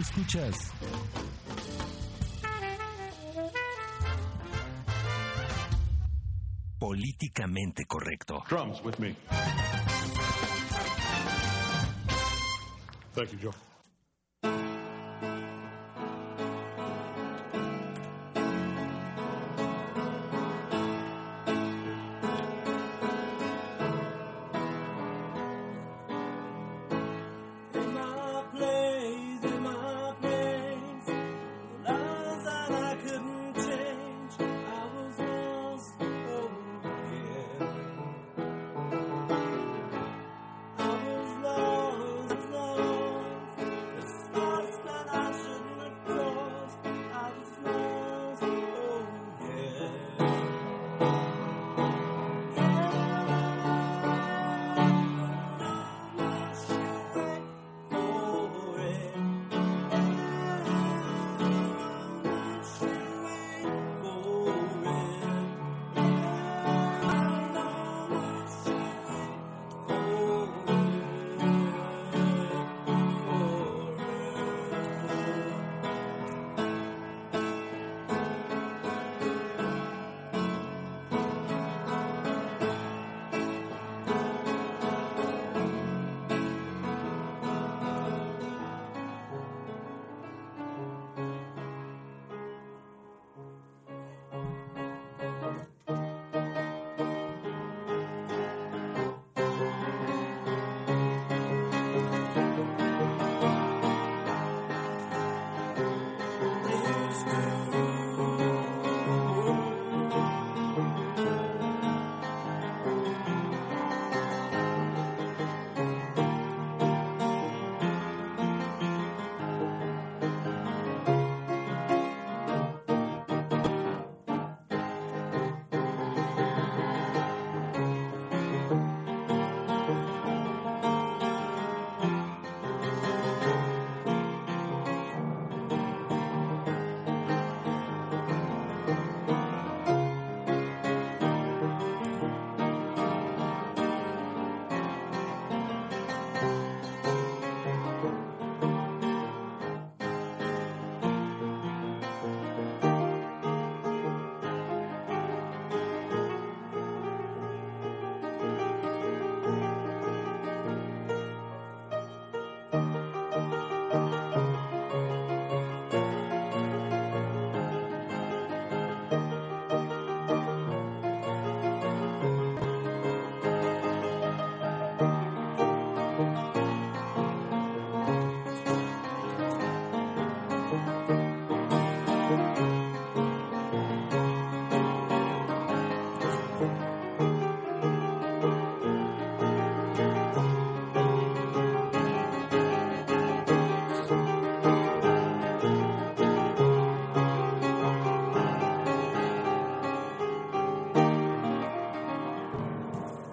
Escuchas Políticamente correcto. Drums with me.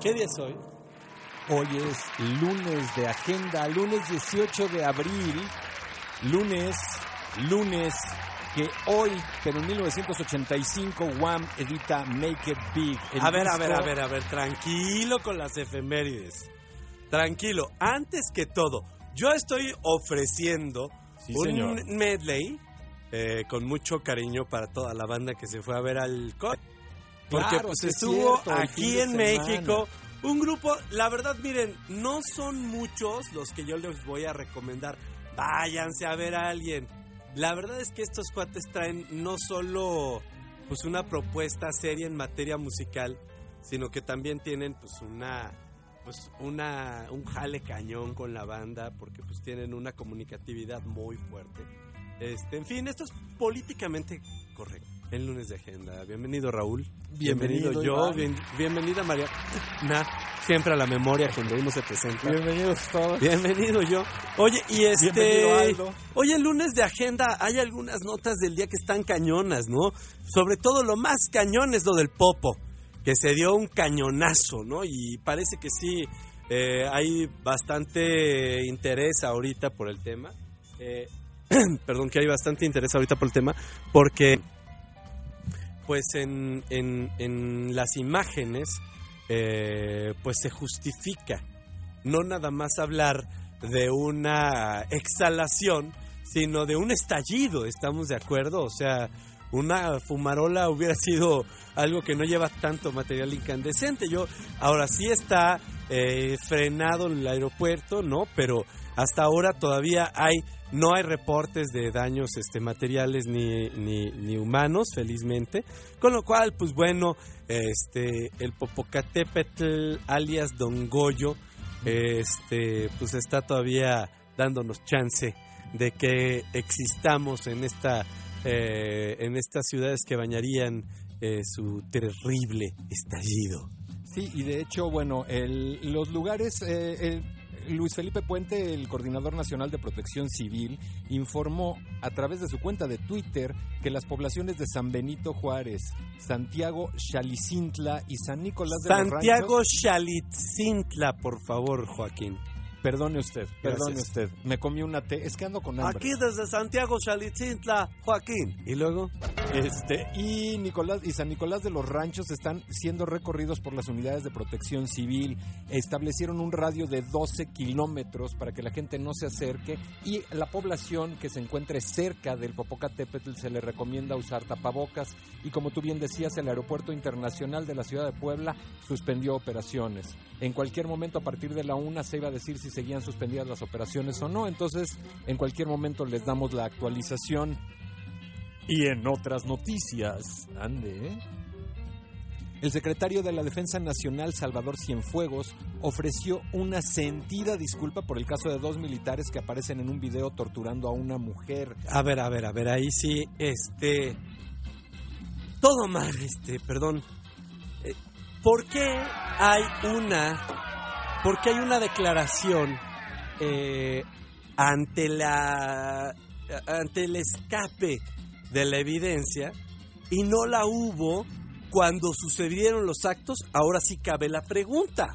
¿Qué día es hoy? Hoy es lunes de agenda, lunes 18 de abril, lunes, lunes que hoy, pero en 1985, Wham edita Make It Big. el A ver, a ver, disco- a ver, a ver, tranquilo con las efemérides. Tranquilo, antes que todo, yo estoy ofreciendo Sí, un señor. medley eh, con mucho cariño para toda la banda que se fue a ver al Porque Claro, pues estuvo cierto, aquí en. México un grupo, la verdad, miren, no son muchos los que yo les voy a recomendar. Váyanse a ver a alguien. La verdad es que estos cuates traen no solo pues una propuesta seria en materia musical, sino que también tienen pues una pues una un jale cañón con la banda porque pues tienen una comunicatividad muy fuerte. Este, en fin, esto es políticamente correcto. El lunes de agenda. Bienvenido Raúl. Bienvenido, yo. Bien- bienvenida María. Nah, siempre a la memoria cuando uno se presenta. Bienvenidos todos. Bienvenido yo. Oye, y este. Oye, el lunes de agenda hay algunas notas del día que están cañonas, ¿no? Sobre todo lo más cañón es lo del Popo, que se dio un cañonazo, ¿no? Y parece que sí, eh, hay bastante interés ahorita por el tema. Eh, perdón, que hay bastante interés ahorita por el tema, porque pues en, en, en las imágenes eh, pues se justifica no nada más hablar de una exhalación, sino de un estallido, ¿estamos de acuerdo? O sea, una fumarola hubiera sido algo que no lleva tanto material incandescente. Yo, ahora sí está eh, frenado el aeropuerto, ¿no? Pero hasta ahora todavía hay, no hay reportes de daños este, materiales ni, ni, humanos, felizmente. Con lo cual, pues bueno, este, el Popocatépetl, alias Don Goyo, este, pues está todavía dándonos chance de que existamos en esta eh, en estas ciudades que bañarían eh, su terrible estallido. Sí, y de hecho, bueno, los lugares, eh, Luis Felipe Puente, el coordinador nacional de protección civil, informó a través de su cuenta de Twitter que las poblaciones de San Benito Juárez, Santiago Chalicintla y San Nicolás de los Santiago Ranchos, Chalitzintla, por favor, Joaquín. Perdone usted, perdone Gracias. usted, me comí una té, es que ando con hambre. Aquí desde Santiago Chalitzintla, Joaquín. Y luego, Este, y Nicolás y San Nicolás de los Ranchos están siendo recorridos por las unidades de protección civil. Establecieron un radio de 12 kilómetros para que la gente no se acerque y la población que se encuentre cerca del Popocatépetl se le recomienda usar tapabocas. Y como tú bien decías, el Aeropuerto Internacional de la Ciudad de Puebla suspendió operaciones. En cualquier momento, a partir de la una, se iba a decir si seguían suspendidas las operaciones o no. Entonces, en cualquier momento les damos la actualización. Y en otras noticias, ande. ¿eh? El secretario de la Defensa Nacional, Salvador Cienfuegos, ofreció una sentida disculpa por el caso de dos militares que aparecen en un video torturando a una mujer. a ver, a ver, a ver, ahí sí, este... Todo mal, este, perdón. Eh, ¿Por qué hay una... ¿Por qué hay una declaración eh, ante la... ante el escape de la evidencia y no la hubo cuando sucedieron los actos? Ahora sí cabe la pregunta.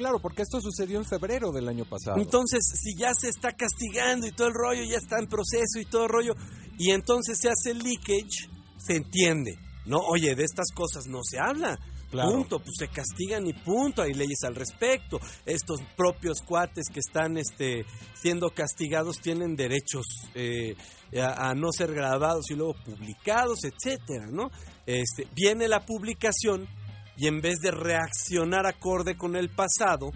Claro, porque esto sucedió en febrero del año pasado. Entonces, si ya se está castigando y todo el rollo, ya está en proceso y todo el rollo, y entonces se hace el leakage, se entiende. No, oye, de estas cosas no se habla. Punto, pues se castigan y punto, hay leyes al respecto. Estos propios cuates que están este, siendo castigados tienen derechos eh, a, a no ser grabados y luego publicados, etcétera, ¿no? Este, viene la publicación y en vez de reaccionar acorde con el pasado,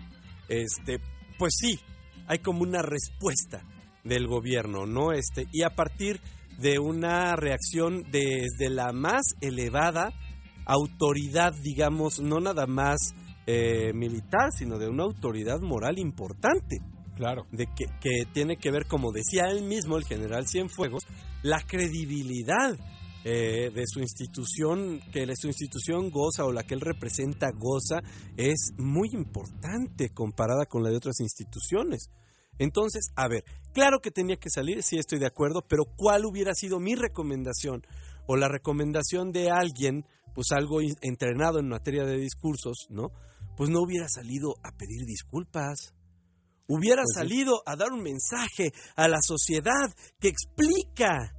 este, pues sí, hay como una respuesta del gobierno, ¿no? Este, y a partir de una reacción desde la más elevada autoridad, digamos, no nada más eh, militar, sino de una autoridad moral importante, Claro. de que, que tiene que ver, como decía él mismo, el general Cienfuegos, la credibilidad eh, de su institución, que su institución goza o la que él representa goza, es muy importante comparada con la de otras instituciones. Entonces, a ver, claro que tenía que salir, sí estoy de acuerdo, pero ¿cuál hubiera sido mi recomendación o la recomendación de alguien, pues algo entrenado en materia de discursos, ¿no? Pues no hubiera salido a pedir disculpas. Hubiera Pues sí. salido a dar un mensaje a la sociedad que explica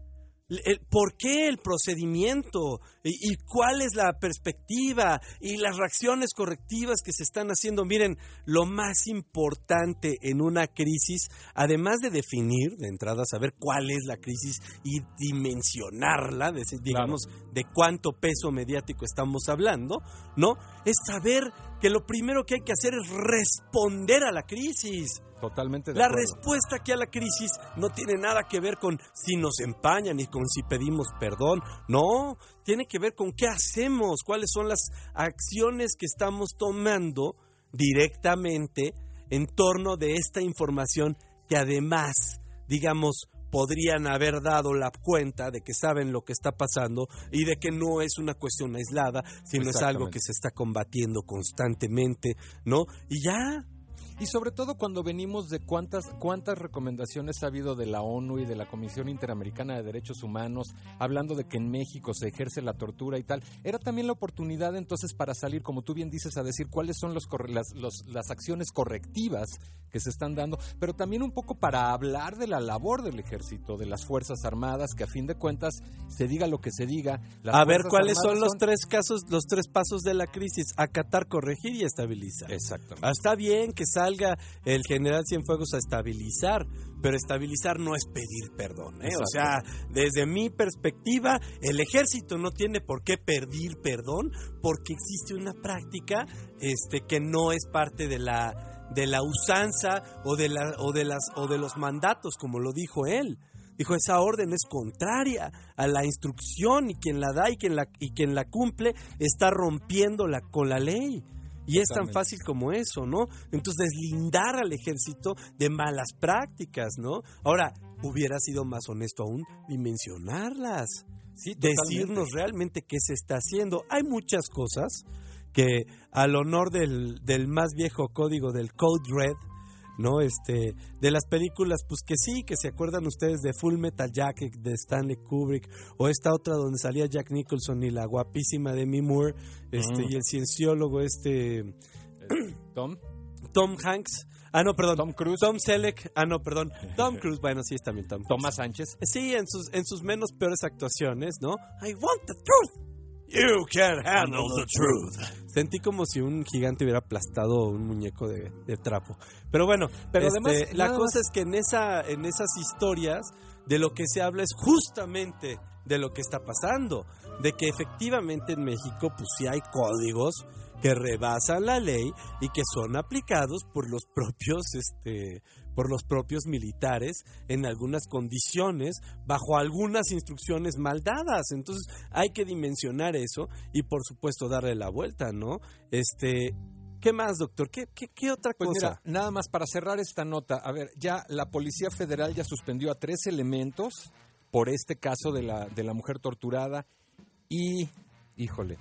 por qué el procedimiento y, cuál es la perspectiva y las reacciones correctivas que se están haciendo. Miren, lo más importante en una crisis, además de definir de entrada, saber cuál es la crisis y dimensionarla, digamos, de cuánto peso mediático estamos hablando, ¿no? Es saber que lo primero que hay que hacer es responder a la crisis. Totalmente de La acuerdo. respuesta aquí a la crisis no tiene nada que ver con si nos empañan ni con si pedimos perdón. No, tiene que ver con qué hacemos, cuáles son las acciones que estamos tomando directamente en torno de esta información que además, digamos, podrían haber dado la cuenta de que saben lo que está pasando y de que no es una cuestión aislada, sino es algo que se está combatiendo constantemente, ¿no? Y ya, Y sobre todo cuando venimos de cuántas, cuántas recomendaciones ha habido de la ONU y de la Comisión Interamericana de Derechos Humanos, hablando de que en México se ejerce la tortura y tal. Era también la oportunidad entonces para salir, como tú bien dices, a decir cuáles son los, las, los- las acciones correctivas que se están dando, pero también un poco para hablar de la labor del ejército, de las Fuerzas Armadas, que a fin de cuentas, se diga lo que se diga. las a ver cuáles son los tres casos, los tres pasos de la crisis: acatar, corregir y estabilizar. Exactamente. Ah, Está bien que salga salga el general Cienfuegos a estabilizar, pero estabilizar no es pedir perdón. ¿eh? O sea, desde mi perspectiva, el ejército no tiene por qué pedir perdón porque existe una práctica este, que no es parte de la de la usanza o de la o de las o de los mandatos como lo dijo él dijo esa orden es contraria a la instrucción y quien la da y quien la y quien la cumple está rompiéndola con la ley y es tan fácil como eso, ¿no? Entonces deslindar al ejército de malas prácticas, ¿no? Ahora, hubiera sido más honesto aún dimensionarlas Sí, decirnos realmente qué se está haciendo. Hay muchas cosas que al honor del, del más viejo código del Code Red, ¿no? Este, de las películas, pues que sí, que se acuerdan ustedes de Full Metal Jacket de Stanley Kubrick, o esta otra donde salía Jack Nicholson y la guapísima Demi Moore, este, Mm. y el cienciólogo este Tom, Tom Hanks. Ah, no, perdón. Tom Cruise. Tom Selleck. Ah, no, perdón. Tom Cruise. Bueno, sí, es también Tom. Tomás Sánchez. Sí, en sus, en sus menos peores actuaciones, ¿no? I want the truth. You can't handle the truth. Sentí como si un gigante hubiera aplastado un muñeco de, de trapo. Pero bueno, Pero este, además, la nada cosa es que en, esa, en esas historias de lo que se habla es justamente de lo que está pasando. De que efectivamente en México pues sí hay códigos que rebasan la ley y que son aplicados por los propios este por los propios militares en algunas condiciones bajo algunas instrucciones mal dadas entonces hay que dimensionar eso y por supuesto darle la vuelta no este qué más doctor qué qué, qué otra Pues cosa mira, nada más para cerrar esta nota, a ver, ya la Policía Federal ya suspendió a tres elementos por este caso de la, de la mujer torturada y, híjole,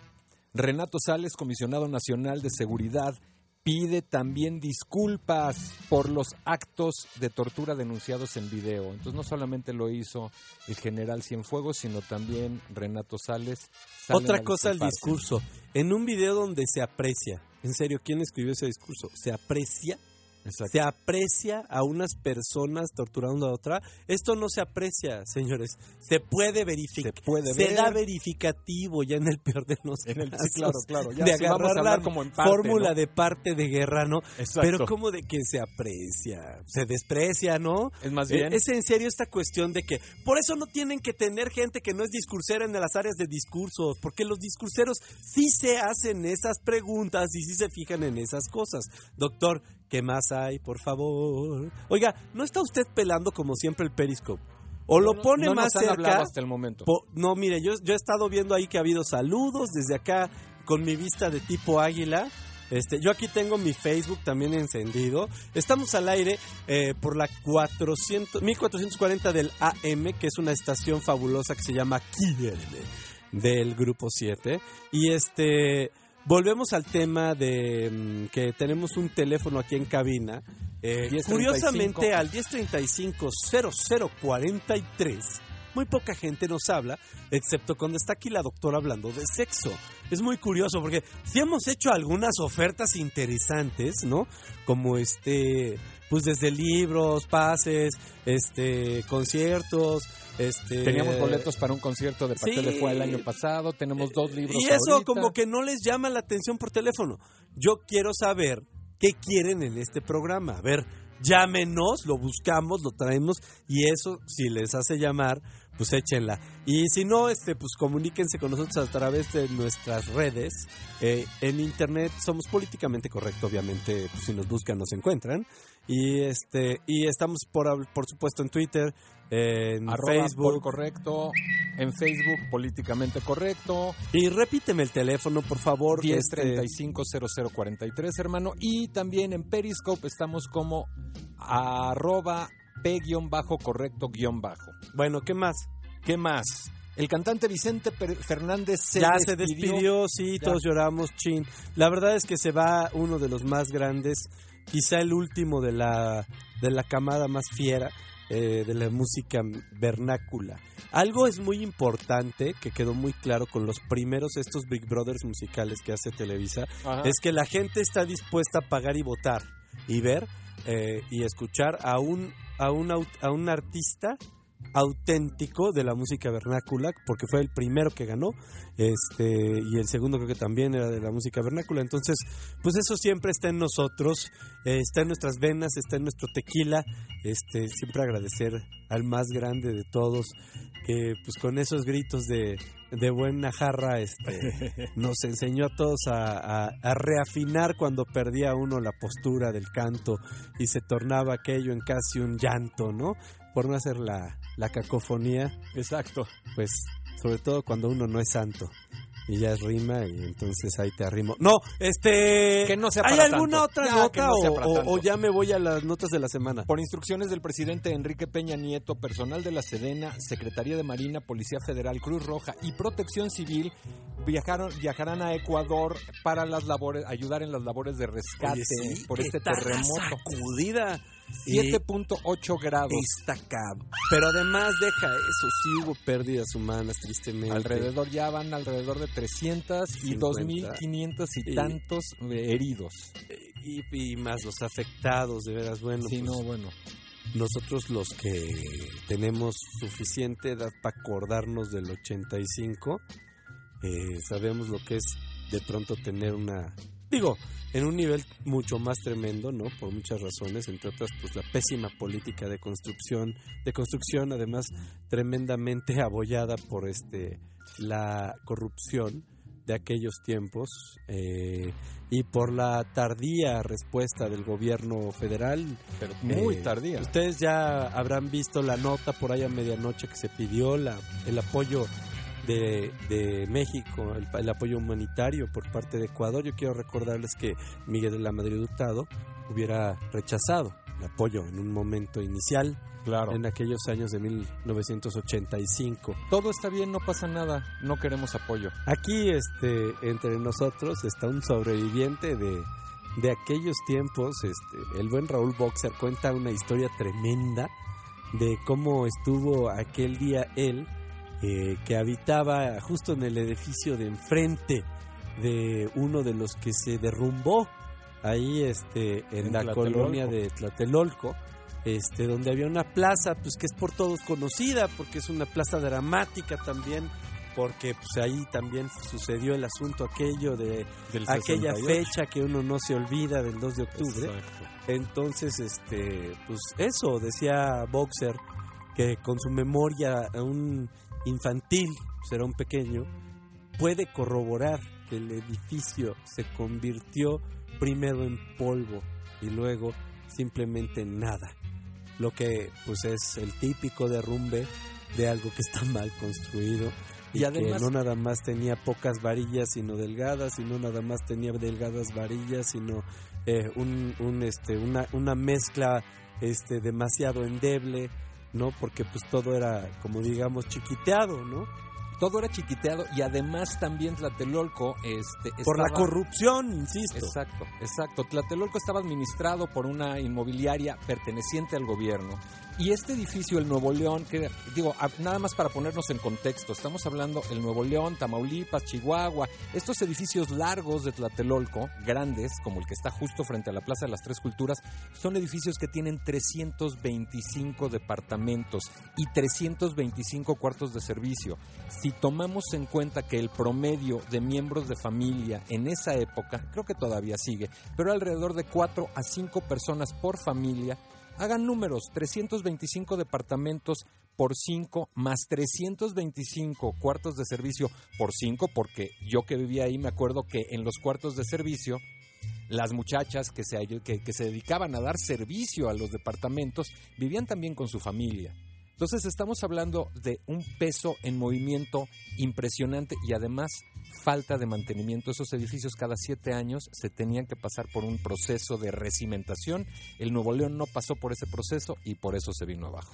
Renato Sales, comisionado nacional de seguridad, pide también disculpas por los actos de tortura denunciados en video. Entonces no solamente lo hizo el general Cienfuegos, sino también Renato Sales. Otra cosa el discurso en un video donde se aprecia en serio quién escribió ese discurso se aprecia Exacto. se aprecia a unas personas torturando a otra. Esto no se aprecia, señores. Se puede verificar. Se puede Se ver. da verificativo ya en el peor de los En el- sí, casos. claro, claro, ya de agarrar hablar la como en parte, fórmula ¿no? de parte de guerra, ¿no? Exacto. Pero como de que se aprecia, se desprecia, ¿no? Es más bien- Es en serio esta cuestión de que por eso no tienen que tener gente que no es discursera en las áreas de discursos, porque los discurseros sí se hacen esas preguntas y sí se fijan en esas cosas. Doctor, ¿qué más hay, por favor? Oiga, ¿no está usted pelando como siempre el Periscope? O lo pone no más nos han hablado cerca. hasta el momento. Po- no, mire, yo, yo he estado viendo ahí que ha habido saludos desde acá con mi vista de tipo águila. Este, yo aquí tengo mi Facebook también encendido. Estamos al aire eh, por la 400, 1440 del AM, que es una estación fabulosa que se llama Quiéreme, del Grupo 7. Y este, volvemos al tema de mm, que tenemos un teléfono aquí en cabina. Eh, 1035. curiosamente, al 1035-0043, muy poca gente nos habla, excepto cuando está aquí la doctora hablando de sexo. Es muy curioso porque sí hemos hecho algunas ofertas interesantes, ¿no? Como este, pues desde libros, pases, este, conciertos, este... Teníamos boletos para un concierto de Pastel Sí. de Fue el año pasado, tenemos dos libros Y eso ahorita. como que no les llama la atención por teléfono. Yo quiero saber qué quieren en este programa. A ver, llámenos, lo buscamos, lo traemos y eso, si les hace llamar, pues échenla. Y si no, este, pues comuníquense con nosotros a través de nuestras redes. Eh, en internet somos políticamente correctos, obviamente, pues, si nos buscan nos encuentran. Y este, y estamos por, por supuesto en Twitter, en Arroba Facebook. Correcto, en Facebook políticamente correcto, Y repíteme el teléfono, por favor. este, 1035-0043, hermano. Y también en Periscope estamos como arroba p-correcto guion bajo. Bueno, ¿qué más? ¿Qué más? El cantante Vicente Fernández se ya despidió. se despidió, sí, Ya. todos lloramos, chin. La verdad es que se va uno de los más grandes, quizá el último de la, de la camada más fiera eh, de la música vernácula. Algo es muy importante que quedó muy claro con los primeros estos Big Brothers musicales que hace Televisa, Ajá. es que la gente está dispuesta a pagar y votar y ver eh, y escuchar a un, a un, a un artista auténtico de la música vernácula, porque fue el primero que ganó, este, y el segundo creo que también era de la música vernácula. Entonces, pues eso siempre está en nosotros, eh, está en nuestras venas, está en nuestro tequila. Este, siempre agradecer al más grande de todos, que pues con esos gritos de, de buena jarra, este, nos enseñó a todos a, a- a reafinar cuando perdía uno la postura del canto y se tornaba aquello en casi un llanto, ¿no? Por no hacer la, la cacofonía, Exacto. pues sobre todo cuando uno no es santo. Y ya es rima y entonces ahí te arrimo. No, este... Que no sea ¿Hay para alguna tanto. otra Ya, nota no o, ya me voy a las notas de la semana? Por instrucciones del presidente Enrique Peña Nieto, personal de la Sedena, Secretaría de Marina, Policía Federal, Cruz Roja y Protección Civil viajaron, viajarán a Ecuador para las labores, ayudar en las labores de rescate Oye, sí, por ¿qué este terremoto. Sacudida. Y 7.8 grados. está cab- Pero además deja eso, sí hubo pérdidas humanas, tristemente. Alrededor ya van alrededor de 300 y 50. 2.500 y Y- tantos eh, heridos. Y, y más los afectados, de veras, bueno. Sí, pues, no, bueno. Nosotros los que tenemos suficiente edad para acordarnos del 85, eh, sabemos lo que es de pronto tener una... Digo, en un nivel mucho más tremendo, ¿no? Por muchas razones, entre otras, pues la pésima política de construcción, de construcción, además tremendamente abollada por este la corrupción de aquellos tiempos eh, y por la tardía respuesta del gobierno federal Pero muy eh, tardía. Ustedes ya habrán visto la nota por ahí a medianoche que se pidió la, el apoyo de, de México, el, el apoyo humanitario por parte de Ecuador. Yo quiero recordarles que Miguel de la Madrid Hurtado hubiera rechazado el apoyo en un momento inicial, Claro. en aquellos años de 1985. Todo está bien, no pasa nada. No queremos apoyo. Aquí, este, entre nosotros está un sobreviviente de, de aquellos tiempos. Este, el buen Raúl Boxer cuenta una historia tremenda de cómo estuvo aquel día él, eh, que habitaba justo en el edificio de enfrente de uno de los que se derrumbó ahí, este, en, En la Tlatelolco. colonia de Tlatelolco. Este, donde había una plaza, pues que es por todos conocida, porque es una plaza dramática también, porque pues ahí también sucedió el asunto aquello de Del aquella 68. fecha que uno no se olvida del 2 de octubre. Exacto. Entonces, este, pues eso, decía Boxer, que con su memoria aún infantil, será un pequeño, puede corroborar que el edificio se convirtió primero en polvo y luego simplemente en nada. Lo que pues es el típico derrumbe de algo que está mal construido y, Y además- que no nada más tenía pocas varillas sino delgadas y no nada más tenía delgadas varillas sino eh, un, un, este una, una mezcla este demasiado endeble no porque pues todo era como digamos chiquiteado no Todo era chiquiteado y además también Tlatelolco este, por la corrupción insisto Exacto, exacto. Tlatelolco estaba administrado por una inmobiliaria perteneciente al gobierno. Y este edificio, el Nuevo León, que digo, nada más para ponernos en contexto, estamos hablando el Nuevo León, Tamaulipas, Chihuahua, estos edificios largos de Tlatelolco, grandes, como el que está justo frente a la Plaza de las Tres Culturas, son edificios que tienen 325 departamentos y 325 cuartos de servicio. Si tomamos en cuenta que el promedio de miembros de familia en esa época, creo que todavía sigue, pero alrededor de 4 a 5 personas por familia, hagan números, 325 departamentos por 5 más 325 cuartos de servicio por 5, porque yo que vivía ahí me acuerdo que en los cuartos de servicio las muchachas que se, que, que se dedicaban a dar servicio a los departamentos vivían también con su familia. Entonces estamos hablando de un peso en movimiento impresionante y además falta de mantenimiento. Esos edificios cada siete años se tenían que pasar por un proceso de recimentación. El Nuevo León no pasó por ese proceso y por eso se vino abajo.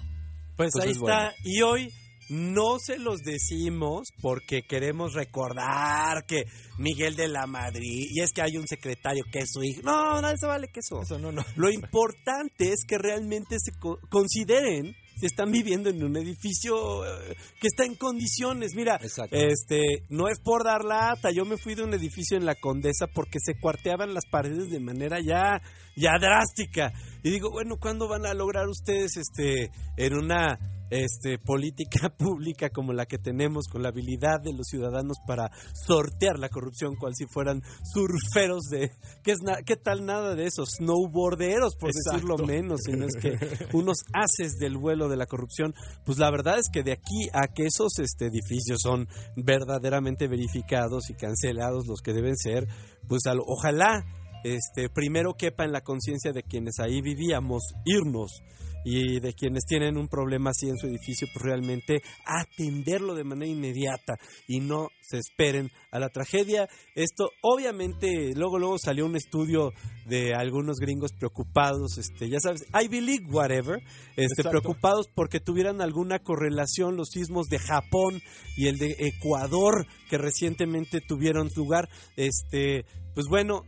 Pues ahí está. bueno. Y hoy no se los decimos porque queremos recordar que Miguel de la Madrid, y es que hay un secretario que es su hijo. No, no, eso vale que eso. Eso no, no. Lo importante es que realmente se co- consideren si están viviendo en un edificio eh, que está en condiciones. Mira, Exacto. este, no es por dar lata, yo me fui de un edificio en la Condesa porque se cuarteaban las paredes de manera ya, ya drástica. Y digo, bueno, ¿cuándo van a lograr ustedes este, en una este, política pública como la que tenemos, con la habilidad de los ciudadanos para sortear la corrupción, cual si fueran surferos de... ¿Qué, es na- qué tal nada de esos? Snowboarderos, por decirlo menos, sino es que unos haces del vuelo de la corrupción. Pues la verdad es que de aquí a que esos este, edificios son verdaderamente verificados y cancelados los que deben ser, pues al- ojalá este, primero quepa en la conciencia de quienes ahí vivíamos irnos y de quienes tienen un problema así en su edificio, pues realmente atenderlo de manera inmediata y no se esperen a la tragedia. Esto, obviamente, luego luego salió un estudio de algunos gringos preocupados, este, ya sabes, Ivy League, whatever, este, Exacto. preocupados porque tuvieran alguna correlación los sismos de Japón y el de Ecuador que recientemente tuvieron lugar, este, pues bueno,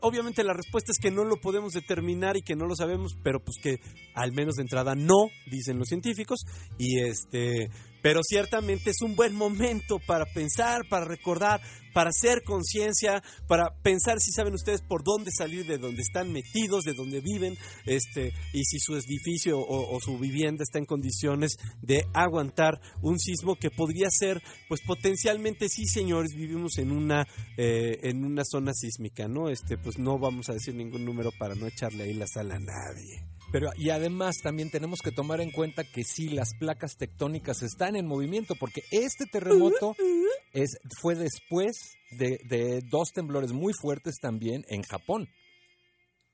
obviamente la respuesta es que no lo podemos determinar y que no lo sabemos, pero pues que al menos de entrada no, dicen los científicos, y este, pero ciertamente es un buen momento para pensar, para recordar, para hacer conciencia, para pensar si saben ustedes por dónde salir, de dónde están metidos, de dónde viven, este, y si su edificio o, o su vivienda está en condiciones de aguantar un sismo que podría ser, pues potencialmente sí, señores, vivimos en una, eh, en una zona sísmica, ¿no? Este, pues no vamos a decir ningún número para no echarle ahí la sala a nadie. Pero y además también tenemos que tomar en cuenta que sí las placas tectónicas están en movimiento porque este terremoto es fue después de, de dos temblores muy fuertes también en Japón.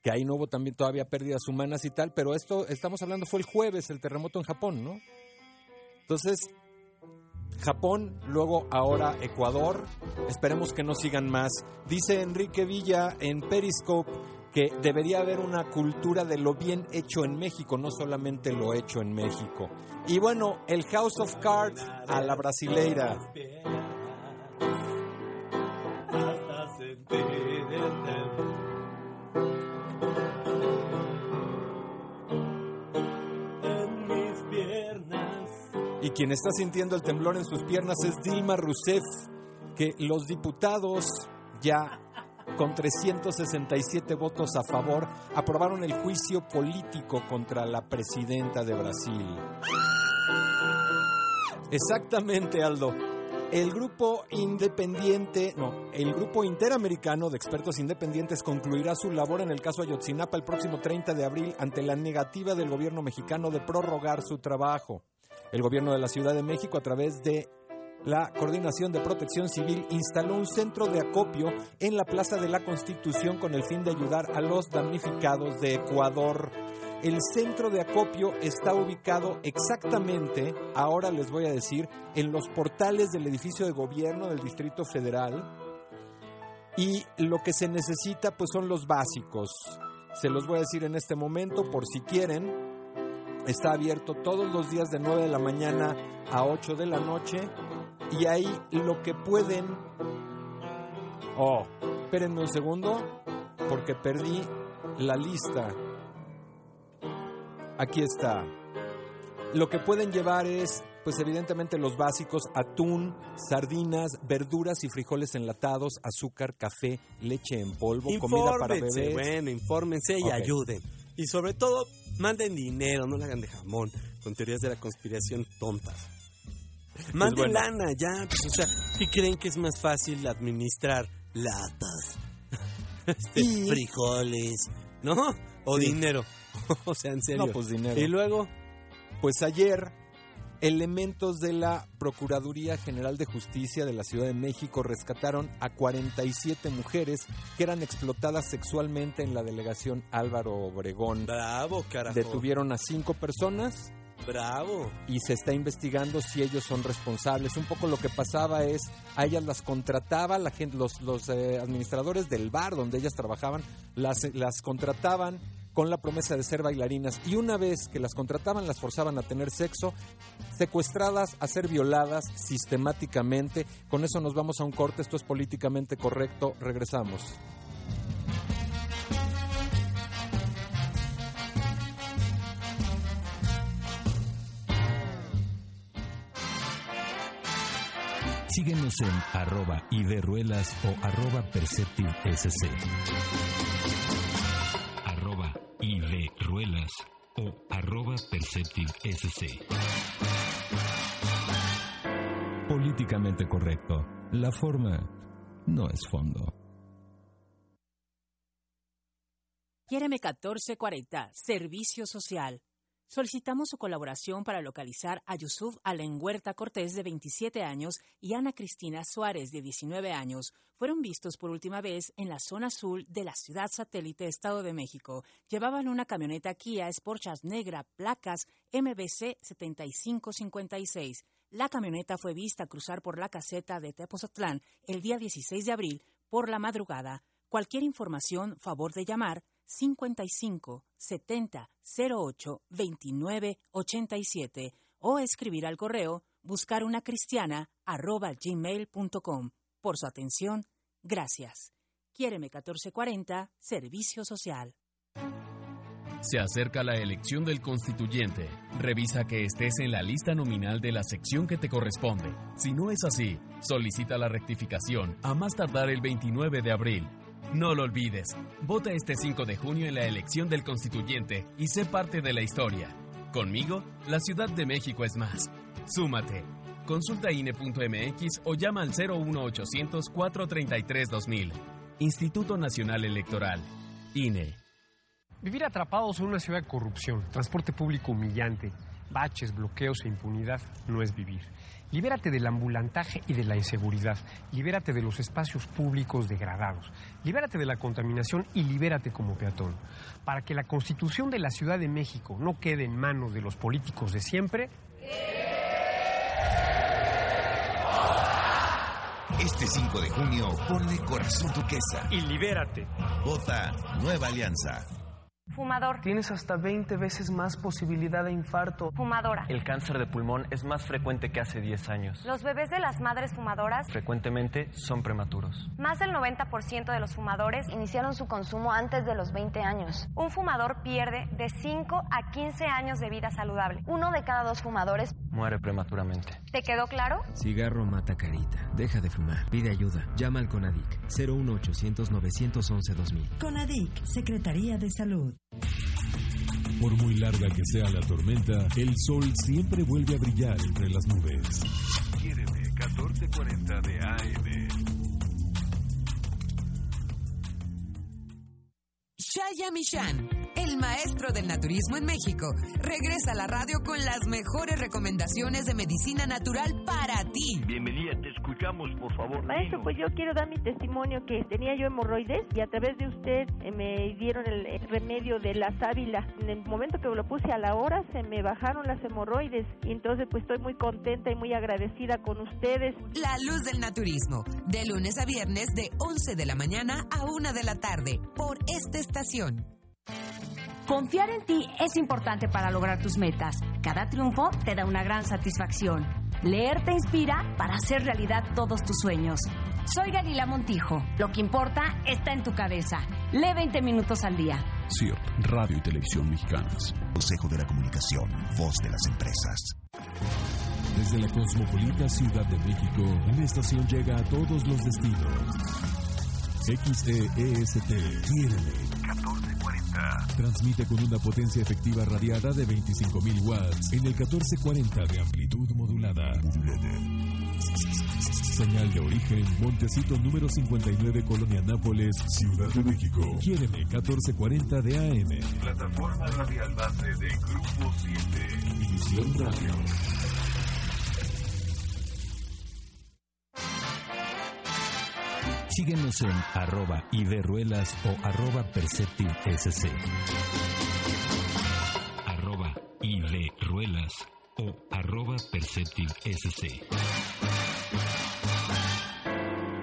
Que ahí no hubo también todavía pérdidas humanas y tal, pero esto estamos hablando fue el jueves el terremoto en Japón, ¿no? Entonces Japón, luego ahora Ecuador. Esperemos que no sigan más. Dice Enrique Villa en Periscope que debería haber una cultura de lo bien hecho en México, no solamente lo hecho en México. Y bueno, el House of Cards a la brasileira. Y quien está sintiendo el temblor en sus piernas es Dilma Rousseff, que los diputados ya con 367 votos a favor aprobaron el juicio político contra la presidenta de Brasil. Exactamente, Aldo. El grupo independiente, no, el grupo interamericano de expertos independientes concluirá su labor en el caso Ayotzinapa el próximo 30 de abril ante la negativa del gobierno mexicano de prorrogar su trabajo. El gobierno de la Ciudad de México, a través de la Coordinación de Protección Civil, instaló un centro de acopio en la Plaza de la Constitución con el fin de ayudar a los damnificados de Ecuador. El centro de acopio está ubicado exactamente, ahora les voy a decir, en los portales del edificio de gobierno del Distrito Federal. Y lo que se necesita pues son los básicos. Se los voy a decir en este momento por si quieren. Está abierto todos los días de 9 de la mañana a 8 de la noche. Y ahí lo que pueden... Oh, espérenme un segundo porque perdí la lista. Aquí está. Lo que pueden llevar es, pues evidentemente los básicos, atún, sardinas, verduras y frijoles enlatados, azúcar, café, leche en polvo, comida para bebés. bueno, infórmense y ayuden. Y sobre todo, manden dinero, no la hagan de jamón, con teorías de la conspiración tontas. Manden bueno. lana, ya, pues, o sea, ¿qué creen que es más fácil administrar latas, este, Y- frijoles, ¿no? O Sí. dinero. o sea, en serio. No, pues dinero. Y luego, Pues ayer, elementos de la Procuraduría General de Justicia de la Ciudad de México rescataron a 47 mujeres que eran explotadas sexualmente en la delegación Álvaro Obregón. bravo, carajo. Detuvieron a cinco personas Bravo. y se está investigando si ellos son responsables. Un poco lo que pasaba es, a ellas las contrataba la gente, los, los eh, administradores del bar donde ellas trabajaban, las, las contrataban con la promesa de ser bailarinas y una vez que las contrataban las forzaban a tener sexo, secuestradas, a ser violadas sistemáticamente. Con eso nos vamos a un corte, esto es políticamente correcto, regresamos. Síguenos en arroba iberruelas o arroba perceptivesc. Arroba iberruelas o arroba perceptivesc. Perceptive SC. Políticamente correcto. La forma no es fondo. Quiéreme 1440, Servicio Social. Solicitamos su colaboración para localizar a Yusuf Alenguerta Cortés, de 27 años, y Ana Cristina Suárez, de 19 años. Fueron vistos por última vez en la zona azul de la ciudad satélite Estado de México. Llevaban una camioneta Kia Sportage negra, placas MBC 7556. La camioneta fue vista cruzar por la caseta de Tepozotlán el día 16 de abril por la madrugada. Cualquier información, favor de llamar 55 70 08 29 87 o escribir al correo buscar una cristiana arroba gmail.com. Por su atención, gracias. Quiéreme 1440, Servicio Social. Se acerca la elección del constituyente. Revisa que estés en la lista nominal de la sección que te corresponde. Si no es así, solicita la rectificación a más tardar el 29 de abril. No lo olvides. Vota este 5 de junio en la elección del constituyente y sé parte de la historia. Conmigo, la Ciudad de México es más. Súmate. Consulta INE.mx o llama al 01800 433 2000. Instituto Nacional Electoral. INE. Vivir atrapados en una ciudad de corrupción, transporte público humillante, baches, bloqueos e impunidad no es vivir. Libérate del ambulantaje y de la inseguridad. Libérate de los espacios públicos degradados. Libérate de la contaminación y libérate como peatón. Para que la constitución de la Ciudad de México no quede en manos de los políticos de siempre, Este 5 de junio, ponle corazón turquesa. y libérate. Vota Nueva Alianza. Fumador. Tienes hasta 20 veces más posibilidad de infarto. Fumadora. El cáncer de pulmón es más frecuente que hace 10 años. Los bebés de las madres fumadoras, Frecuentemente son prematuros. más del 90% de los fumadores Iniciaron su consumo antes de los 20 años. Un fumador pierde de 5 a 15 años de vida saludable. Uno de cada dos fumadores Muere prematuramente. ¿Te quedó claro? Cigarro mata carita. Deja de fumar. Pide ayuda. Llama al CONADIC 01800 911 2000. CONADIC, Secretaría de Salud. Por muy larga que sea la tormenta, el sol siempre vuelve a brillar entre las nubes. Quiéreme 1440 de AM. Shaya Michan, el maestro del naturismo en México, regresa a la radio con las mejores recomendaciones de medicina natural para ti. Bienvenida, te escuchamos, por favor. Maestro, pues yo quiero dar mi testimonio que tenía yo hemorroides y a través de usted eh, me dieron el, el remedio de la sábila. En el momento que lo puse a la hora se me bajaron las hemorroides y entonces pues estoy muy contenta y muy agradecida con ustedes. La luz del naturismo, de lunes a viernes de 11 de la mañana a 1 de la tarde, por esta estación. Confiar en ti es importante para lograr tus metas. Cada triunfo te da una gran satisfacción. Leer te inspira para hacer realidad todos tus sueños. Soy Galila Montijo. Lo que importa está en tu cabeza. Lee 20 minutos al día. CIRT, Radio y Televisión Mexicanas. Consejo de la Comunicación, voz de las empresas. Desde la cosmopolita Ciudad de México, una estación llega a todos los destinos. XEEST, quiéreme. 1440. Transmite con una potencia efectiva radiada de 25.000 watts en el 1440 de amplitud modulada. Señal de origen, Montecito número 59, Colonia Nápoles, Ciudad de México. Quiéreme 1440 de AM. Plataforma radial base de Grupo 7. División Radio. Síguenos en arroba Iberruelas o arroba Perceptive SC. Arroba Iberruelas o arroba Perceptive SC.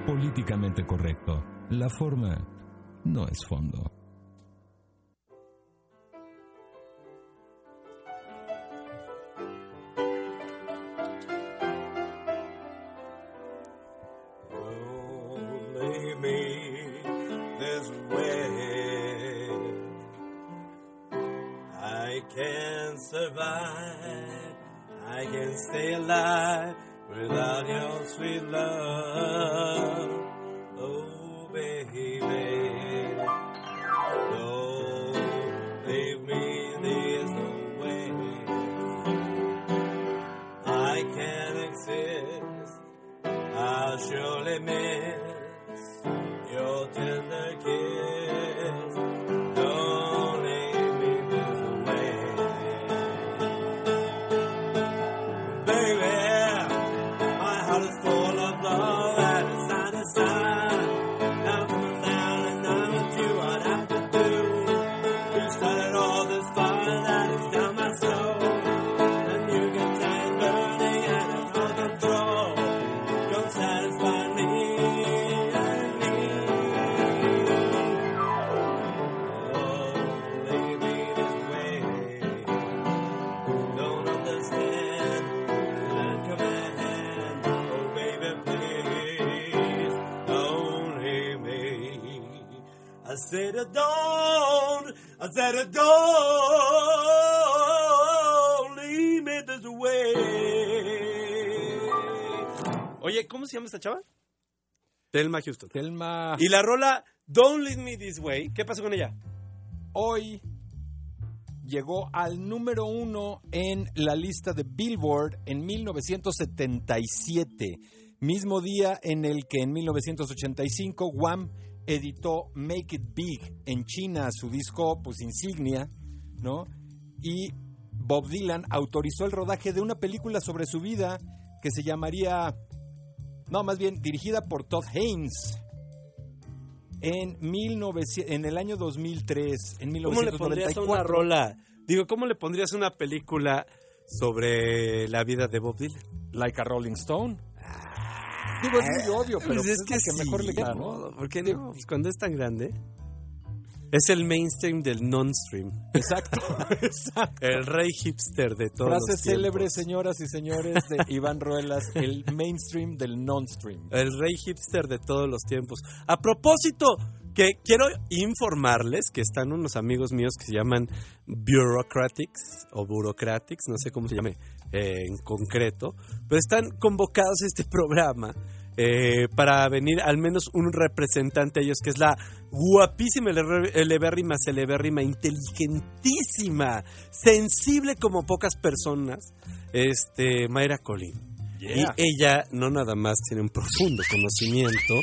Políticamente correcto. La forma no es fondo. Can't survive. I can't stay alive without your sweet love. Oh, baby. Don't leave me this way. I can exist. I'll surely miss. Said, uh, don't. I said, uh, don't leave me this way. Oye, ¿cómo se llama esta chava? Telma Houston. Telma. Y la rola Don't Leave Me This Way, ¿qué pasó con ella? Hoy llegó al número uno en la lista de Billboard en 1977, mismo día en el que en 1985 Wham editó Make It Big en China, su disco pues insignia, ¿no? Y Bob Dylan autorizó el rodaje de una película sobre su vida que se llamaría, no, más bien dirigida por Todd Haynes. En, 1900 en el año 2003, en ¿Cómo le pondrías a 1994. una rola? Digo, ¿cómo le pondrías una película sobre la vida de Bob Dylan? Like a Rolling Stone. Digo, es muy obvio, pero Pues es pues que la mejor le queda, ¿no? ¿no? ¿Por qué no? Pues cuando es tan grande. Es el mainstream del non-stream. Exacto. El rey hipster de todos Frase los célebre, señoras y señores, de Iván Ruelas, el mainstream del non-stream. El rey hipster de todos los tiempos. A propósito, que quiero informarles que están unos amigos míos que se llaman Bureaucratics o Bureaucratics, no sé cómo se llame eh, en concreto, pero están convocados a este programa eh, para venir al menos un representante de ellos, que es la guapísima, ele- elevérrima, celebérrima, inteligentísima, sensible como pocas personas, este, Mayra Colín. Yeah. Y ella no nada más tiene un profundo conocimiento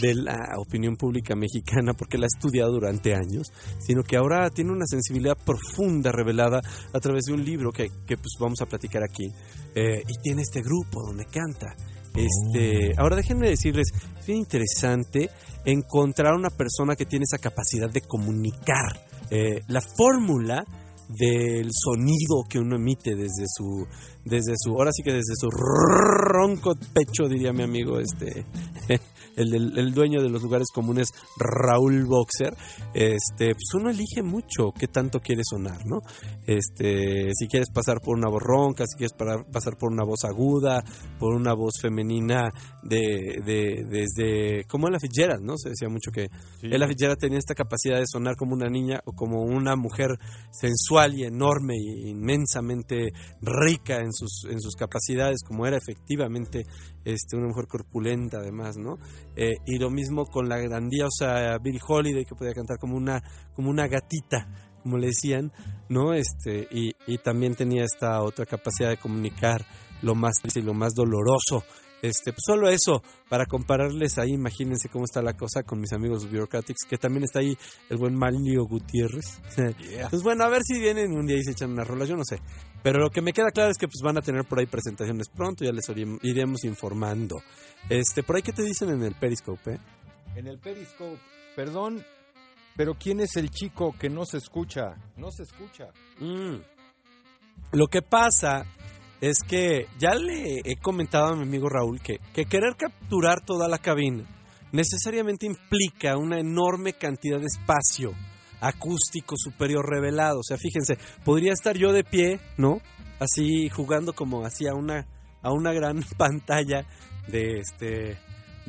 de la opinión pública mexicana porque la ha estudiado durante años, sino que ahora tiene una sensibilidad profunda revelada a través de un libro que, que, pues vamos a platicar aquí. Eh, y tiene este grupo donde canta. Este, ahora déjenme decirles, es bien interesante encontrar una persona que tiene esa capacidad de comunicar. Eh, la fórmula del sonido que uno emite desde su desde su ahora sí que desde su ronco pecho diría mi amigo este el, el dueño de los lugares comunes Raúl Boxer este pues uno elige mucho qué tanto quiere sonar no este si quieres pasar por una voz ronca si quieres pasar por una voz aguda por una voz femenina de, de desde como Ella Fitzgerald no se decía mucho que Ella Fitzgerald tenía esta capacidad de sonar como una niña o como una mujer sensual y enorme y inmensamente rica en sus, en sus capacidades, como era efectivamente este, una mujer corpulenta además, ¿no? Eh, y lo mismo con la grandiosa Billie Holiday, que podía cantar como una, como una gatita, como le decían, ¿no? Este, y, y también tenía esta otra capacidad de comunicar lo más triste y lo más doloroso. Este, pues solo eso, para compararles ahí, imagínense cómo está la cosa con mis amigos Bureaucratics, que también está ahí el buen Manlio Gutiérrez. Pues bueno, a ver si vienen un día y se echan unas rolas, yo no sé. Pero lo que me queda claro es que pues van a tener por ahí presentaciones pronto, ya les iremos informando. Este, por ahí qué te dicen en el Periscope, ¿eh? En el Periscope, perdón, pero ¿quién es el chico que no se escucha? No se escucha. Mm. Lo que pasa es que ya le he comentado a mi amigo Raúl que, que querer capturar toda la cabina necesariamente implica una enorme cantidad de espacio acústico superior revelado. O sea, fíjense, podría estar yo de pie, ¿no? Así jugando como hacia una a una gran pantalla de este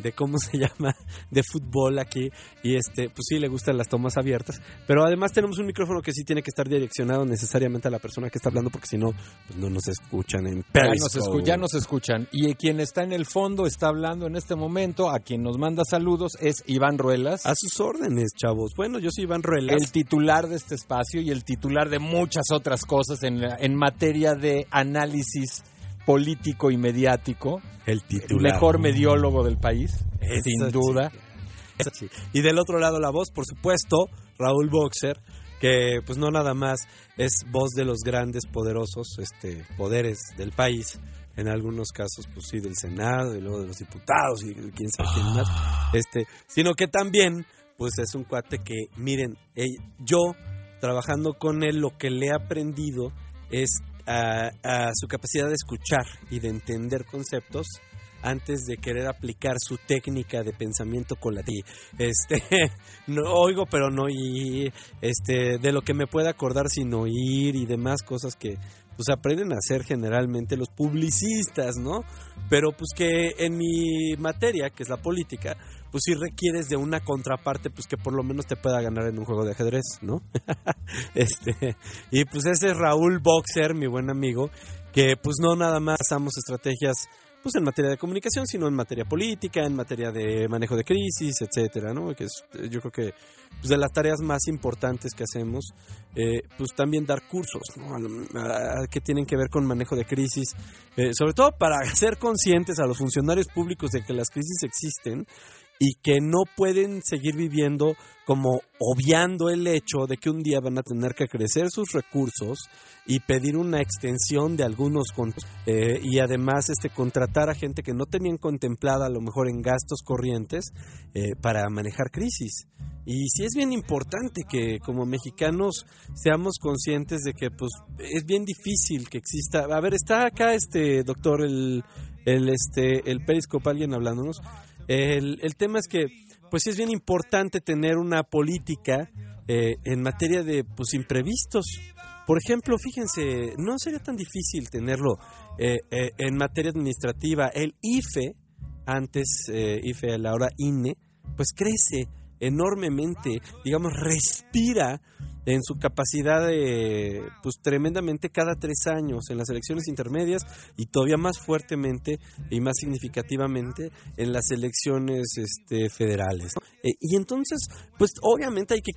de cómo se llama de fútbol aquí y este pues sí le gustan las tomas abiertas pero además tenemos un micrófono que sí tiene que estar direccionado necesariamente a la persona que está hablando porque si no pues no nos escuchan en Ya nos, Periscope. escu- ya nos escuchan. Y quien está en el fondo está hablando en este momento, a quien nos manda saludos es Iván Ruelas. a sus órdenes chavos bueno yo soy Iván Ruelas el titular de este espacio y el titular de muchas otras cosas en, la- en materia de análisis político y mediático, el el mejor mediólogo del país, Eso sin duda. Sí. Y del otro lado la voz, por supuesto, Raúl Boxer, que pues no nada más es voz de los grandes poderosos este poderes del país, en algunos casos pues sí del Senado y luego de los diputados y quién sabe quién más, este, sino que también pues es un cuate que miren, eh, yo trabajando con él lo que le he aprendido es a, su capacidad de escuchar y de entender conceptos antes de querer aplicar su técnica de pensamiento colectivo. Este, no oigo, pero no y este de lo que me pueda acordar sin oír y demás cosas que pues aprenden a hacer generalmente los publicistas, ¿no? Pero pues que en mi materia, que es la política, pues sí requieres de una contraparte pues que por lo menos te pueda ganar en un juego de ajedrez, ¿no? este, y pues ese es Raúl Boxer, mi buen amigo, que pues no nada más usamos estrategias pues en materia de comunicación, sino en materia política, en materia de manejo de crisis, etcétera, ¿no? Que es, eh, yo creo que pues, de las tareas más importantes que hacemos, eh, pues también dar cursos, que tienen que ver con manejo de crisis, eh, sobre todo para hacer conscientes a los funcionarios públicos de que las crisis existen y que no pueden seguir viviendo como obviando el hecho de que un día van a tener que crecer sus recursos y pedir una extensión de algunos eh, y además este contratar a gente que no tenían contemplada a lo mejor en gastos corrientes eh, para manejar crisis. Y sí es bien importante que como mexicanos seamos conscientes de que pues es bien difícil que exista. A ver, está acá este doctor el el este el Periscope alguien hablándonos. El, tema es que, pues es bien importante tener una política eh, en materia de pues imprevistos. Por ejemplo, fíjense, no sería tan difícil tenerlo eh, eh, en materia administrativa. El IFE, antes eh, IFE, ahora INE, pues crece enormemente, digamos, respira en su capacidad de, pues tremendamente cada tres años en las elecciones intermedias y todavía más fuertemente y más significativamente en las elecciones este, federales. Eh, y entonces, pues obviamente hay que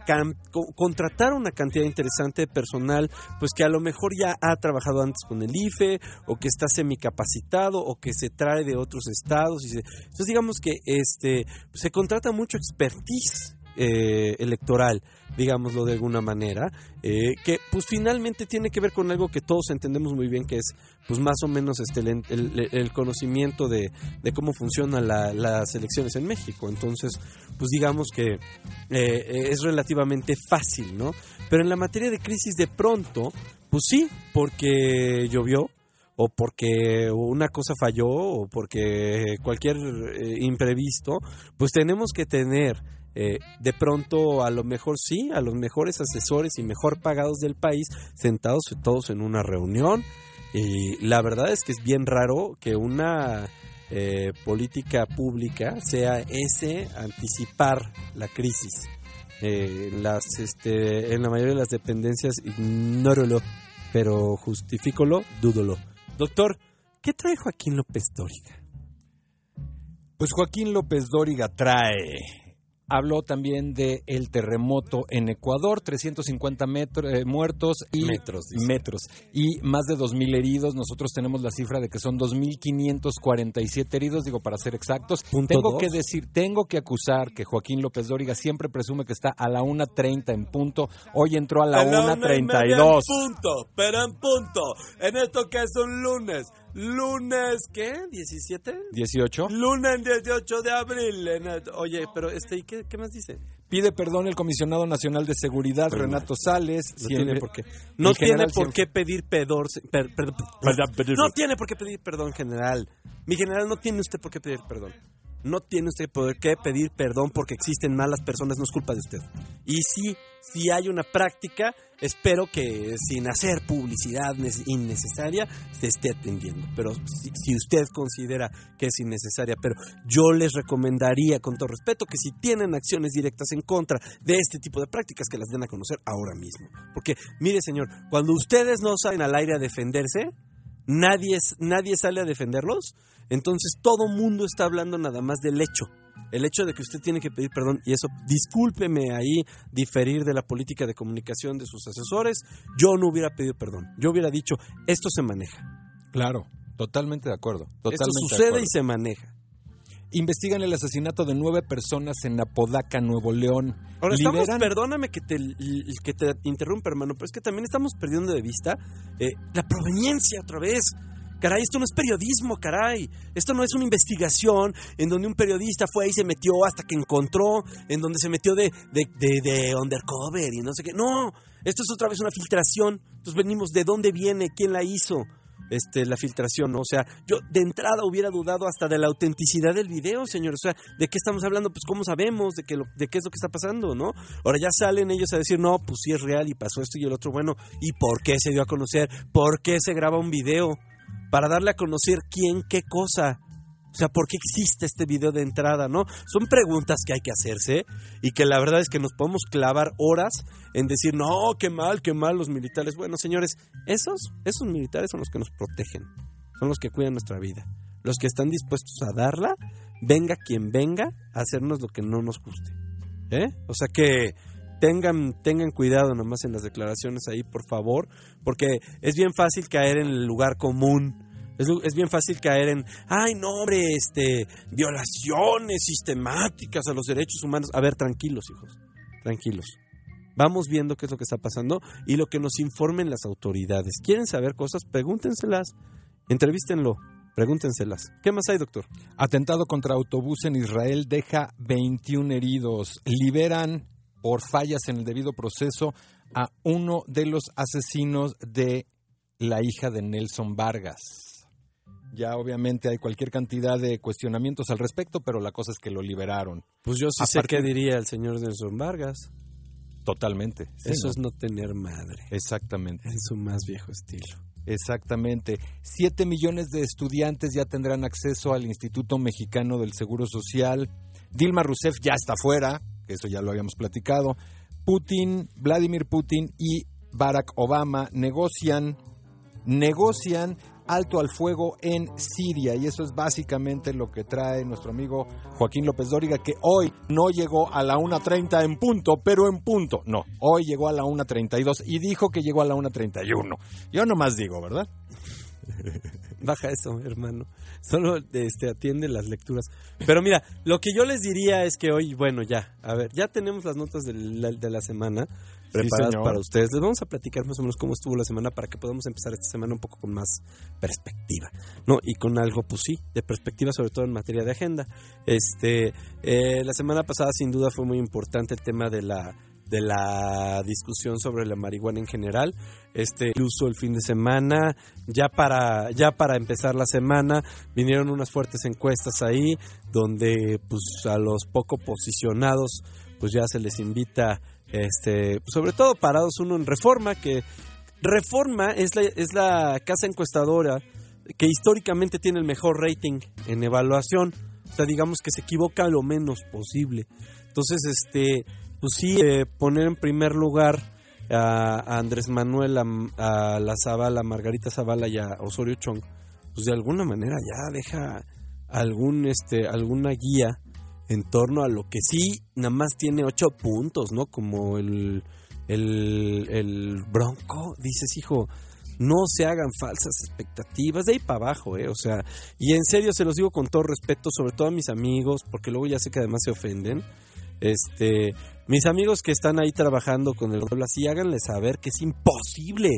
contratar una cantidad interesante de personal, pues que a lo mejor ya ha trabajado antes con el IFE o que está semicapacitado o que se trae de otros estados. Y se- entonces digamos que este, se contrata mucho expertise eh, electoral, digámoslo de alguna manera, eh, que pues finalmente tiene que ver con algo que todos entendemos muy bien, que es pues más o menos este el, el- conocimiento de, de cómo funcionan la- las elecciones en México. Entonces, pues digamos que eh, es relativamente fácil, ¿no? Pero en la materia de crisis de pronto, pues sí, porque llovió, o porque una cosa falló o porque cualquier eh, imprevisto, pues tenemos que tener eh, de pronto a lo mejor sí, a los mejores asesores y mejor pagados del país sentados todos en una reunión. Y la verdad es que es bien raro que una eh, política pública sea ese anticipar la crisis. Eh, las, este, en la mayoría de las dependencias ignórolo, pero justifícolo, dúdolo. Doctor, ¿qué trae Joaquín López Dóriga? Pues Joaquín López Dóriga trae. Habló también de el terremoto en Ecuador, 350 metro- eh, muertos y Metros, metros y más de 2.000 heridos. Nosotros tenemos la cifra de que son 2.547 heridos, digo para ser exactos. Punto tengo dos. que decir, tengo que acusar que Joaquín López Dóriga siempre presume que está a la 1.30 en punto. Hoy entró a la y media 1.32. En punto, pero en punto. En esto que es un lunes. Lunes, ¿qué? ¿17? 18. Lunes 18 de abril. en el- Oye, pero este, ¿y qué, qué más dice? Pide perdón el comisionado nacional de seguridad, Pero Renato Sales. No siempre- tiene por qué. No tiene por qué pedir perdón. per- per- no tiene por qué pedir perdón, general. Mi general, no tiene usted por qué pedir perdón. No tiene usted por qué pedir perdón porque existen malas personas, no es culpa de usted. Y si, si hay una práctica, espero que sin hacer publicidad innecesaria se esté atendiendo. Pero si, si usted considera que es innecesaria, pero yo les recomendaría con todo respeto que si tienen acciones directas en contra de este tipo de prácticas, que las den a conocer ahora mismo. Porque, mire señor, cuando ustedes no salen al aire a defenderse, nadie, nadie sale a defenderlos, entonces todo mundo está hablando nada más del hecho. El hecho de que usted tiene que pedir perdón, y eso, discúlpeme ahí diferir de la política de comunicación de sus asesores, yo no hubiera pedido perdón. Yo hubiera dicho, esto se maneja. Claro, Totalmente de acuerdo. Esto Totalmente de sucede acuerdo. y se maneja. Investigan el asesinato de nueve personas en Apodaca, Nuevo León. Ahora estamos, perdóname que te, que te interrumpa, hermano, pero es que también estamos perdiendo de vista eh, la proveniencia otra vez. Caray, esto no es periodismo, caray. Esto no es una investigación en donde un periodista fue y se metió hasta que encontró, en donde se metió de, de, de, de undercover y no sé qué. No, esto es otra vez una filtración. Entonces venimos de dónde viene, quién la hizo, este, la filtración. ¿no? O sea, yo de entrada hubiera dudado hasta de la autenticidad del video, señor. O sea, ¿de qué estamos hablando? Pues cómo sabemos de, que lo- de qué es lo que está pasando, ¿no? Ahora ya salen ellos a decir, no, pues sí es real y pasó esto y el otro. Bueno, ¿y por qué se dio a conocer? ¿Por qué se graba un video? Para darle a conocer quién, qué cosa. O sea, ¿por qué existe este video de entrada, no? Son preguntas que hay que hacerse y que la verdad es que nos podemos clavar horas en decir, no, qué mal, qué mal los militares. Bueno, señores, esos, esos militares son los que nos protegen, son los que cuidan nuestra vida, los que están dispuestos a darla, venga quien venga, a hacernos lo que no nos guste. ¿eh? O sea que tengan, tengan cuidado nomás en las declaraciones ahí, por favor, porque es bien fácil caer en el lugar común. Es, bien fácil caer en, ay, no, hombre, este, violaciones sistemáticas a los derechos humanos. A ver, tranquilos, hijos, tranquilos. Vamos viendo qué es lo que está pasando y lo que nos informen las autoridades. ¿Quieren saber cosas? Pregúntenselas, entrevístenlo, pregúntenselas. ¿Qué más hay, doctor? Atentado contra autobús en Israel deja 21 heridos. Liberan por fallas en el debido proceso a uno de los asesinos de la hija de Nelson Vargas. Ya obviamente hay cualquier cantidad de cuestionamientos al respecto, pero la cosa es que lo liberaron. Pues yo sí A sé partir- qué diría el señor Nelson Vargas. Totalmente. Eso es no tener madre. Exactamente. En su más viejo estilo. Exactamente. Siete millones de estudiantes ya tendrán acceso al Instituto Mexicano del Seguro Social. Dilma Rousseff ya está fuera, que eso ya lo habíamos platicado. Putin, Vladimir Putin y Barack Obama negocian, negocian alto al fuego en Siria. Y eso es básicamente lo que trae nuestro amigo Joaquín López Dóriga, que hoy no llegó a la 1.30 en punto, pero en punto. No, hoy llegó a la 1.32 y dijo que llegó a la 1.31. Yo nomás digo, ¿verdad? Baja eso, hermano. Solo este, atiende las lecturas. Pero mira, lo que yo les diría es que hoy, bueno, ya, a ver, ya tenemos las notas de la, de la semana preparadas para ustedes. Les vamos a platicar más o menos cómo estuvo la semana para que podamos empezar esta semana un poco con más perspectiva, ¿no? Y con algo, pues sí, de perspectiva, sobre todo en materia de agenda. Este, eh, la semana pasada, sin duda, fue muy importante el tema de la de la discusión sobre la marihuana en general. Este, incluso el fin de semana, ya para, ya para empezar la semana, vinieron unas fuertes encuestas ahí, donde pues a los poco posicionados, pues ya se les invita, este, sobre todo parados uno en reforma, que reforma es la, es la casa encuestadora que históricamente tiene el mejor rating en evaluación. O sea, digamos que se equivoca lo menos posible. Entonces, este, pues sí, eh, poner en primer lugar a, Andrés Manuel, a, a la Zavala, Margarita Zavala y a Osorio Chong, pues de alguna manera ya deja algún, este, alguna guía en torno a lo que sí nada más tiene ocho puntos, ¿no? Como el, el, el Bronco, dices, hijo, no se hagan falsas expectativas, de ahí para abajo, ¿eh? O sea, y en serio se los digo con todo respeto, sobre todo a mis amigos, porque luego ya sé que además se ofenden. Este, mis amigos que están ahí trabajando con el rol así, háganle saber que es imposible,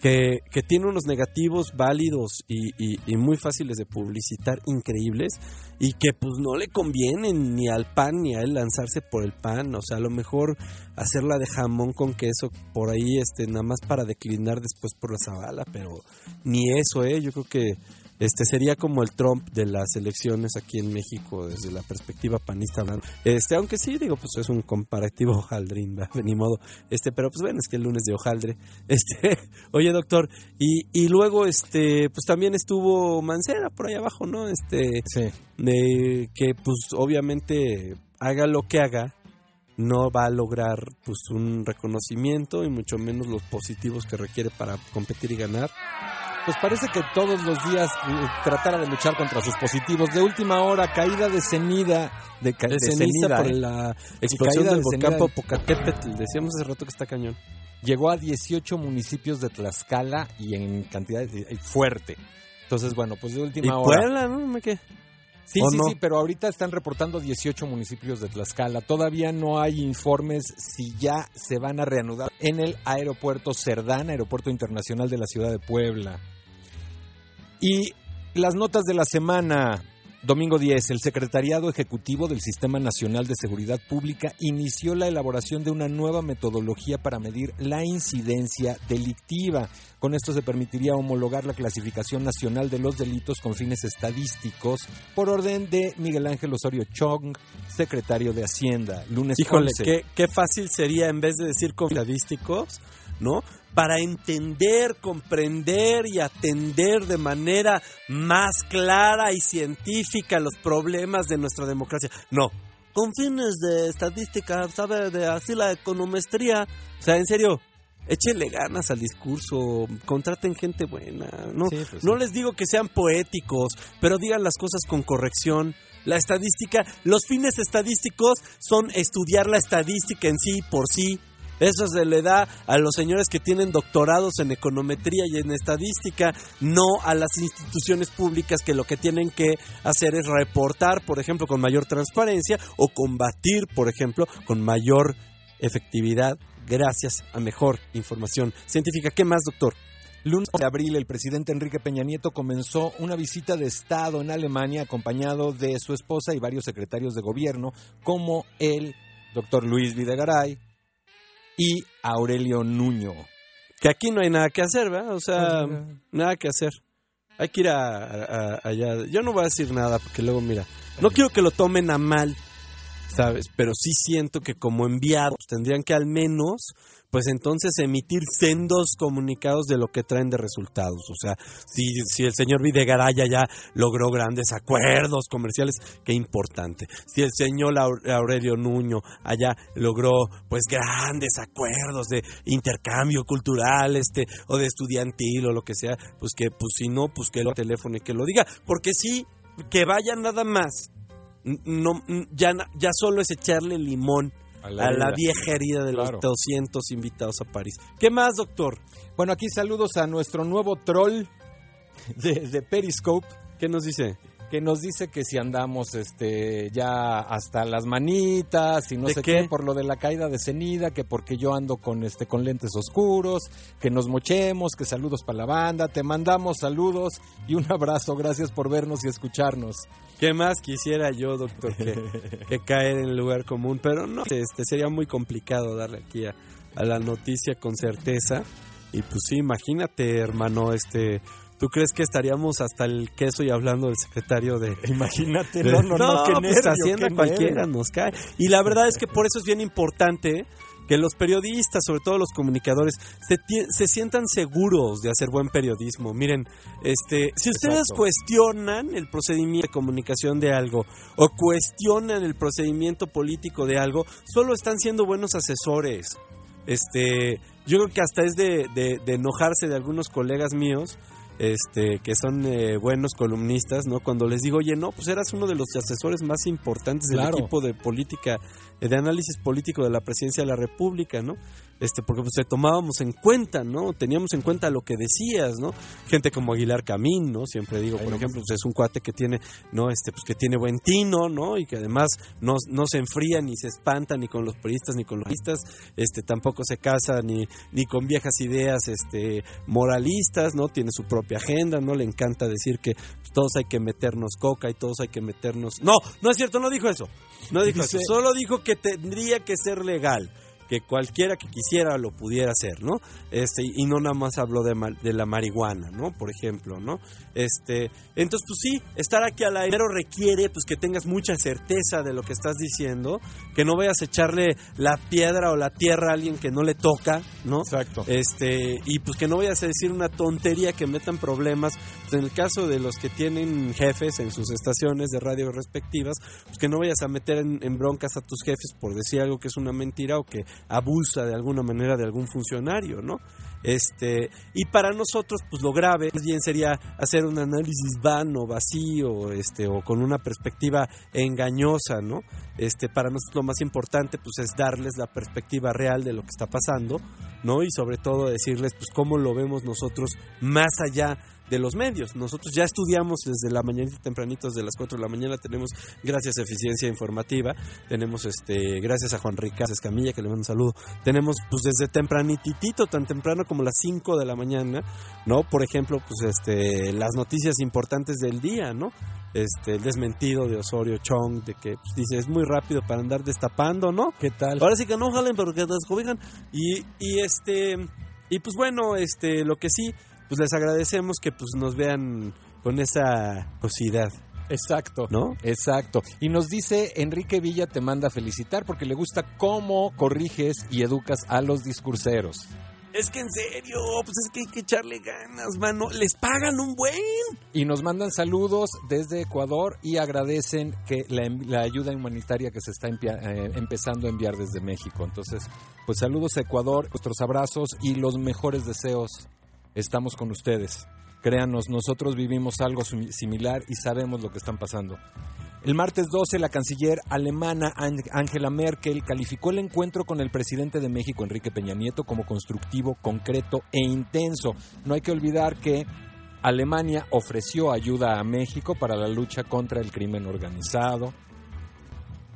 que, que tiene unos negativos válidos y, y- y muy fáciles de publicitar, increíbles, y que pues no le conviene ni al pan ni a él lanzarse por el pan, o sea, a lo mejor hacerla de jamón con queso por ahí, este, nada más para declinar después por la zabala, pero ni eso, eh, yo creo que este sería como el Trump de las elecciones aquí en México desde la perspectiva panista hablando. Este, aunque sí digo, pues es un comparativo hojaldrín, ni modo. Este, pero pues bueno, es que el lunes de hojaldre. Este, oye doctor, y, y luego este, pues también estuvo Mancera por ahí abajo, ¿no? Este, de que pues obviamente haga lo que haga, no va a lograr pues un reconocimiento y mucho menos los positivos que requiere para competir y ganar. Pues parece que todos los días eh, tratara de luchar contra sus positivos. De última hora, caída de cenida. De, ca- De de ceniza cenida, por ¿eh? la explosión caída del de volcán. Popocatépetl. Decíamos hace rato que está cañón. Llegó a 18 municipios de Tlaxcala y en cantidad eh, fuerte. Entonces, bueno, pues de ¿Y última hora. Puebla, no? ¿Me qué? Sí, ¿O sí, no? sí, pero ahorita están reportando 18 municipios de Tlaxcala. Todavía no hay informes si ya se van a reanudar en el aeropuerto Cerdán, Aeropuerto Internacional de la Ciudad de Puebla. Y las notas de la semana. Domingo 10, el Secretariado Ejecutivo del Sistema Nacional de Seguridad Pública inició la elaboración de una nueva metodología para medir la incidencia delictiva. Con esto se permitiría homologar la clasificación nacional de los delitos con fines estadísticos por orden de Miguel Ángel Osorio Chong, secretario de Hacienda, lunes Híjole, 11. qué, qué fácil sería en vez de decir con estadísticos, ¿no? Para entender, comprender y atender de manera más clara y científica los problemas de nuestra democracia. No, con fines de estadística, ¿sabe? De así la econometría. O sea, en serio, échenle ganas al discurso, contraten gente buena. No, Sí, pues no sí. les digo que sean poéticos, pero digan las cosas con corrección. La estadística, los fines estadísticos son estudiar la estadística en sí por sí. Eso se le da a los señores que tienen doctorados en econometría y en estadística, no a las instituciones públicas que lo que tienen que hacer es reportar, por ejemplo, con mayor transparencia o combatir, por ejemplo, con mayor efectividad gracias a mejor información científica. ¿Qué más, doctor? Lunes de abril, el presidente Enrique Peña Nieto comenzó una visita de Estado en Alemania acompañado de su esposa y varios secretarios de gobierno, como el doctor Luis Videgaray y Aurelio Nuño. Que aquí no hay nada que hacer, ¿verdad? O sea, Pues, nada que hacer. Hay que ir a, a- allá. Yo no voy a decir nada porque luego, mira, no quiero que lo tomen a mal, ¿sabes? Pero sí siento que como enviados tendrían que al menos, pues entonces emitir sendos comunicados de lo que traen de resultados. O sea, si, si el señor Videgaraya ya logró grandes acuerdos comerciales, qué importante. Si el señor Aur- Aurelio Nuño allá logró pues grandes acuerdos de intercambio cultural, este, o de estudiantil o lo que sea, pues que, pues si no, pues que lo teléfono y que lo diga. Porque sí, que vayan nada más. No, ya, ya solo es echarle limón A a la vieja herida de Claro. los 200 invitados a París. ¿Qué más, doctor? Bueno, aquí saludos a nuestro nuevo troll de, de Periscope. ¿Qué nos dice? Que nos dice que si andamos este ya hasta las manitas y no ¿De sé qué? qué? por lo de la caída de cenida, que porque yo ando con este con lentes oscuros, que nos mochemos, que saludos para la banda, te mandamos saludos y un abrazo, gracias por vernos y escucharnos. ¿Qué más quisiera yo, doctor, que, que caer en el lugar común? Pero no, este sería muy complicado darle aquí a, a la noticia con certeza. Y pues sí, imagínate, hermano, este... ¿Tú crees que estaríamos hasta el queso y hablando del secretario de... Imagínate, de- no, no, no, qué pues nervio, Hacienda qué cualquiera nervio. nos cae. Y la verdad es que por eso es bien importante que los periodistas, sobre todo los comunicadores, se, se sientan seguros de hacer buen periodismo. Miren, este, si ustedes Exacto. cuestionan el procedimiento de comunicación de algo o cuestionan el procedimiento político de algo, solo están siendo buenos asesores. Este, yo creo que hasta es de, de- de enojarse de algunos colegas míos este, que son eh, buenos columnistas, ¿no? Cuando les digo, oye, no, pues eras uno de los asesores más importantes del Claro. equipo de política, eh, de análisis político de la presidencia de la República, ¿no? Este, porque pues te tomábamos en cuenta, ¿no? Teníamos en cuenta lo que decías, ¿no? Gente como Aguilar Camín, ¿no? Siempre digo, por nomás. ejemplo, pues es un cuate que tiene, ¿no? Este, pues que tiene buen tino, ¿no? Y que además no, no se enfría ni se espanta ni con los periodistas ni con los periodistas, este, tampoco se casa ni, ni con viejas ideas, este, moralistas, ¿no? Tiene su propia agenda, ¿no? Le encanta decir que pues, todos hay que meternos coca y todos hay que meternos... No, no es cierto, no dijo eso. No dijo Dice- eso. Solo dijo que tendría que ser legal. Que cualquiera que quisiera lo pudiera hacer, ¿no? Este, y no nada más habló de, de la marihuana, ¿no? Por ejemplo, ¿no? Este, entonces, pues sí, estar aquí al aire requiere pues que tengas mucha certeza de lo que estás diciendo, que no vayas a echarle la piedra o la tierra a alguien que no le toca, ¿no? Exacto. Este, y pues que no vayas a decir una tontería que metan problemas. Pues en el caso de los que tienen jefes en sus estaciones de radio respectivas, pues que no vayas a meter en, en broncas a tus jefes por decir algo que es una mentira o que abusa de alguna manera de algún funcionario, ¿no? Este, y para nosotros, pues lo grave bien sería hacer un análisis vano, vacío, este, o con una perspectiva engañosa, ¿no? Este, para nosotros lo más importante, pues es darles la perspectiva real de lo que está pasando, ¿no? Y sobre todo decirles, pues cómo lo vemos nosotros más allá de los medios. Nosotros ya estudiamos desde la mañanita tempranito, desde las 4 de la mañana, tenemos, gracias a Eficiencia Informativa, tenemos, este gracias a Juan Ricardo Escamilla, que le mando un saludo, tenemos pues desde tempranitito, tan temprano como las 5 de la mañana, ¿no? Por ejemplo, pues este las noticias importantes del día, ¿no? Este, el desmentido de Osorio Chong, de que pues, dice es muy rápido para andar destapando, ¿no? ¿Qué tal? Ahora sí que no jalen, pero que descobijan. Y, y este, y pues bueno, este, lo que sí, pues les agradecemos que pues nos vean con esa cosidad. Exacto. ¿No? Exacto. Y nos dice Enrique Villa te manda a felicitar porque le gusta cómo corriges y educas a los discurseros. Es que en serio, pues es que hay que echarle ganas, mano. Les pagan un buen. Y nos mandan saludos desde Ecuador y agradecen que la, la ayuda humanitaria que se está eh, empezando a enviar desde México. Entonces, pues saludos a Ecuador, nuestros abrazos y los mejores deseos. Estamos con ustedes. Créanos, nosotros vivimos algo simi- similar y sabemos lo que están pasando. El martes 12, la canciller alemana Ang- Angela Merkel calificó el encuentro con el presidente de México, Enrique Peña Nieto, como constructivo, concreto e intenso. No hay que olvidar que Alemania ofreció ayuda a México para la lucha contra el crimen organizado.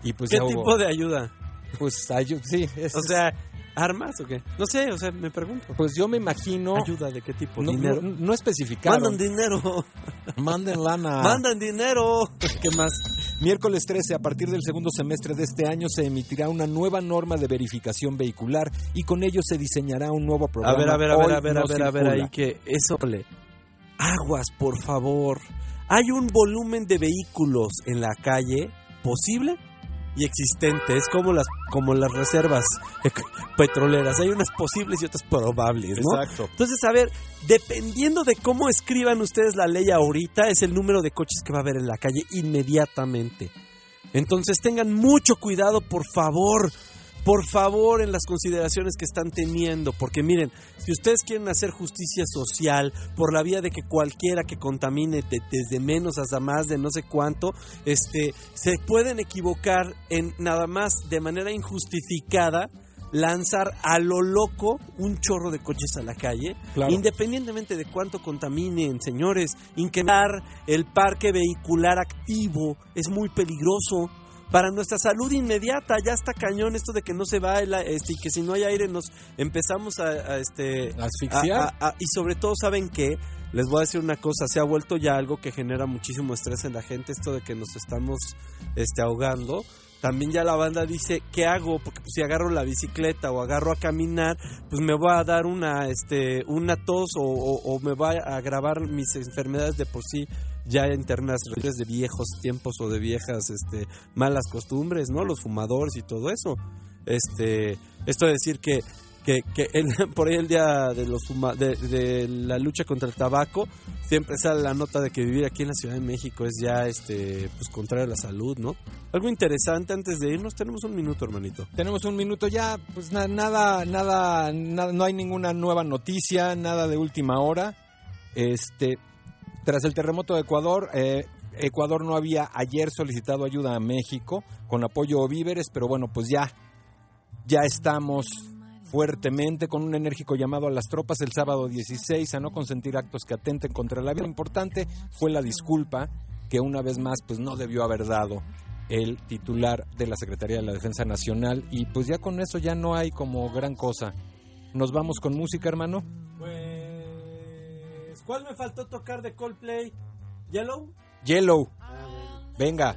Y pues ¿Qué hubo- tipo de ayuda? Pues ayu- sí, es- O sea, ¿armas o qué? No sé, o sea, me pregunto. pues yo me imagino... ¿Ayuda de qué tipo? No, ¿Dinero? no, no especificaron. Mandan dinero. Manden lana. Mandan dinero. ¿Qué más? Miércoles 13, a partir del segundo semestre de este año, se emitirá una nueva norma de verificación vehicular y con ello se diseñará un nuevo A programa. ver, a ver, a ver, Hoy a ver, a ver, a ver ahí que eso. Aguas, por favor. Hay un volumen de vehículos en la calle posible y existente. Es como las como las reservas petroleras. Hay unas posibles y otras probables, ¿no? Exacto. Entonces, a ver, dependiendo de cómo escriban ustedes la ley ahorita, es el número de coches que va a haber en la calle inmediatamente. Entonces, tengan mucho cuidado, por favor. Por favor, en las consideraciones que están teniendo, porque miren, si ustedes quieren hacer justicia social por la vía de que cualquiera que contamine de- desde menos hasta más de no sé cuánto, este, se pueden equivocar en nada más de manera injustificada lanzar a lo loco un chorro de coches a la calle, Claro. independientemente de cuánto contaminen, señores, incrementar el parque vehicular activo es muy peligroso para nuestra salud inmediata. Ya está cañón esto de que no se va el, este, y que si no hay aire nos empezamos a, a, este Asfixiar. a- a- a- y sobre todo saben que les voy a decir una cosa, se ha vuelto ya algo que genera muchísimo estrés en la gente, esto de que nos estamos este, ahogando. También ya la banda dice, ¿qué hago? Porque pues, si agarro la bicicleta o agarro a caminar, pues me va a dar una, este, una tos o, o- o me va a agravar mis enfermedades de por sí ya internas de viejos tiempos o de viejas este, malas costumbres, ¿no? Los fumadores y todo eso. Este, esto de decir que, que, que por ahí el día de los fuma- de, de la lucha contra el tabaco, siempre sale la nota de que vivir aquí en la Ciudad de México es ya este pues contrario a la salud, ¿no? Algo interesante antes de irnos, tenemos un minuto, hermanito. Tenemos un minuto ya, pues na- nada, nada, nada, no hay ninguna nueva noticia, nada de última hora. Este, tras el terremoto de Ecuador, eh, Ecuador no había ayer solicitado ayuda a México con apoyo o víveres, pero bueno, pues ya, ya estamos fuertemente con un enérgico llamado a las tropas el sábado 16 a no consentir actos que atenten contra la vida. Lo importante fue la disculpa que una vez más pues no debió haber dado el titular de la Secretaría de la Defensa Nacional y pues ya con eso ya no hay como gran cosa. Nos vamos con música, hermano. ¿Cuál me faltó tocar de Coldplay? ¿Yellow? Yellow. Venga.